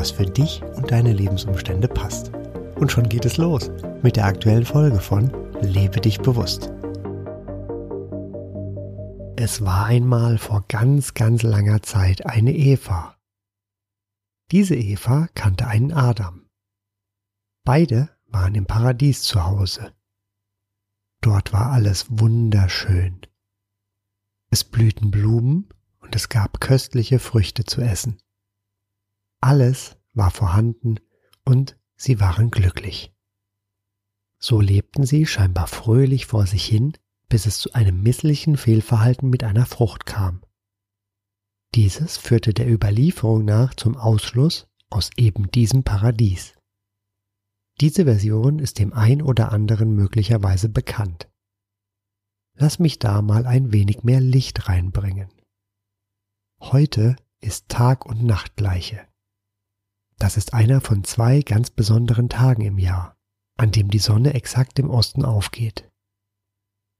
was für dich und deine Lebensumstände passt. Und schon geht es los mit der aktuellen Folge von Lebe dich bewusst. Es war einmal vor ganz, ganz langer Zeit eine Eva. Diese Eva kannte einen Adam. Beide waren im Paradies zu Hause. Dort war alles wunderschön. Es blühten Blumen und es gab köstliche Früchte zu essen. Alles war vorhanden und sie waren glücklich. So lebten sie scheinbar fröhlich vor sich hin, bis es zu einem misslichen Fehlverhalten mit einer Frucht kam. Dieses führte der Überlieferung nach zum Ausschluss aus eben diesem Paradies. Diese Version ist dem ein oder anderen möglicherweise bekannt. Lass mich da mal ein wenig mehr Licht reinbringen. Heute ist Tag und Nacht gleiche. Das ist einer von zwei ganz besonderen Tagen im Jahr, an dem die Sonne exakt im Osten aufgeht.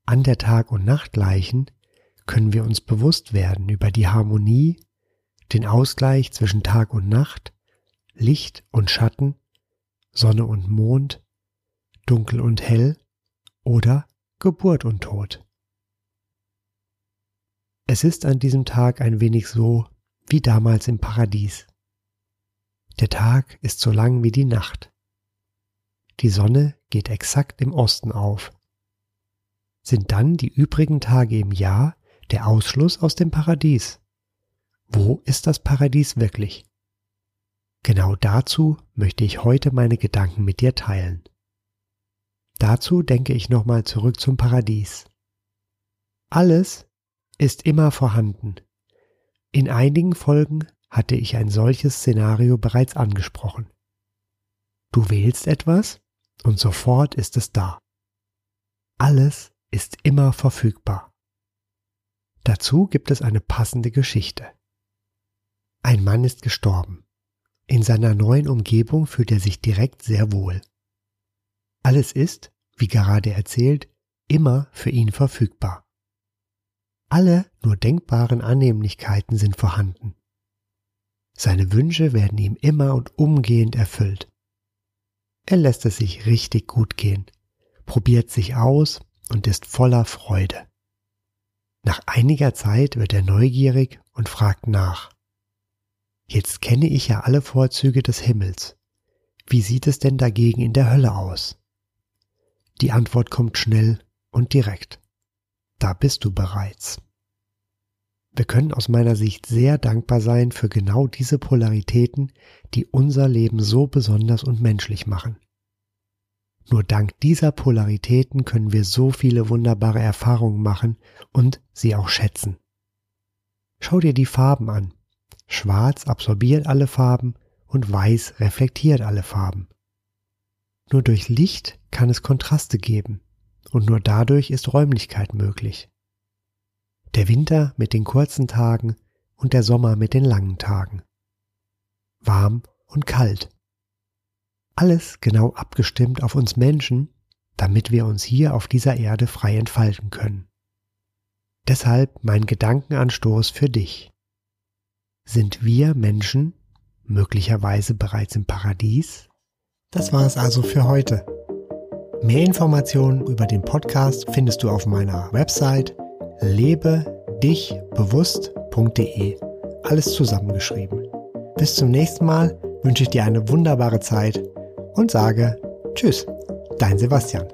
An der Tag- und Nachtgleichen können wir uns bewusst werden über die Harmonie, den Ausgleich zwischen Tag und Nacht, Licht und Schatten, Sonne und Mond, Dunkel und Hell oder Geburt und Tod. Es ist an diesem Tag ein wenig so wie damals im Paradies. Der Tag ist so lang wie die Nacht. Die Sonne geht exakt im Osten auf. Sind dann die übrigen Tage im Jahr der Ausschluss aus dem Paradies? Wo ist das Paradies wirklich? Genau dazu möchte ich heute meine Gedanken mit dir teilen. Dazu denke ich nochmal zurück zum Paradies. Alles ist immer vorhanden. In einigen Folgen hatte ich ein solches Szenario bereits angesprochen. Du wählst etwas und sofort ist es da. Alles ist immer verfügbar. Dazu gibt es eine passende Geschichte. Ein Mann ist gestorben. In seiner neuen Umgebung fühlt er sich direkt sehr wohl. Alles ist, wie gerade erzählt, immer für ihn verfügbar. Alle nur denkbaren Annehmlichkeiten sind vorhanden. Seine Wünsche werden ihm immer und umgehend erfüllt. Er lässt es sich richtig gut gehen, probiert sich aus und ist voller Freude. Nach einiger Zeit wird er neugierig und fragt nach. Jetzt kenne ich ja alle Vorzüge des Himmels. Wie sieht es denn dagegen in der Hölle aus? Die Antwort kommt schnell und direkt. Da bist du bereits. Wir können aus meiner Sicht sehr dankbar sein für genau diese Polaritäten, die unser Leben so besonders und menschlich machen. Nur dank dieser Polaritäten können wir so viele wunderbare Erfahrungen machen und sie auch schätzen. Schau dir die Farben an. Schwarz absorbiert alle Farben und Weiß reflektiert alle Farben. Nur durch Licht kann es Kontraste geben und nur dadurch ist Räumlichkeit möglich. Der Winter mit den kurzen Tagen und der Sommer mit den langen Tagen. Warm und kalt. Alles genau abgestimmt auf uns Menschen, damit wir uns hier auf dieser Erde frei entfalten können. Deshalb mein Gedankenanstoß für dich. Sind wir Menschen möglicherweise bereits im Paradies? Das war es also für heute. Mehr Informationen über den Podcast findest du auf meiner Website lebedichbewusst.de. Alles zusammengeschrieben. Bis zum nächsten Mal wünsche ich dir eine wunderbare Zeit und sage Tschüss, dein Sebastian.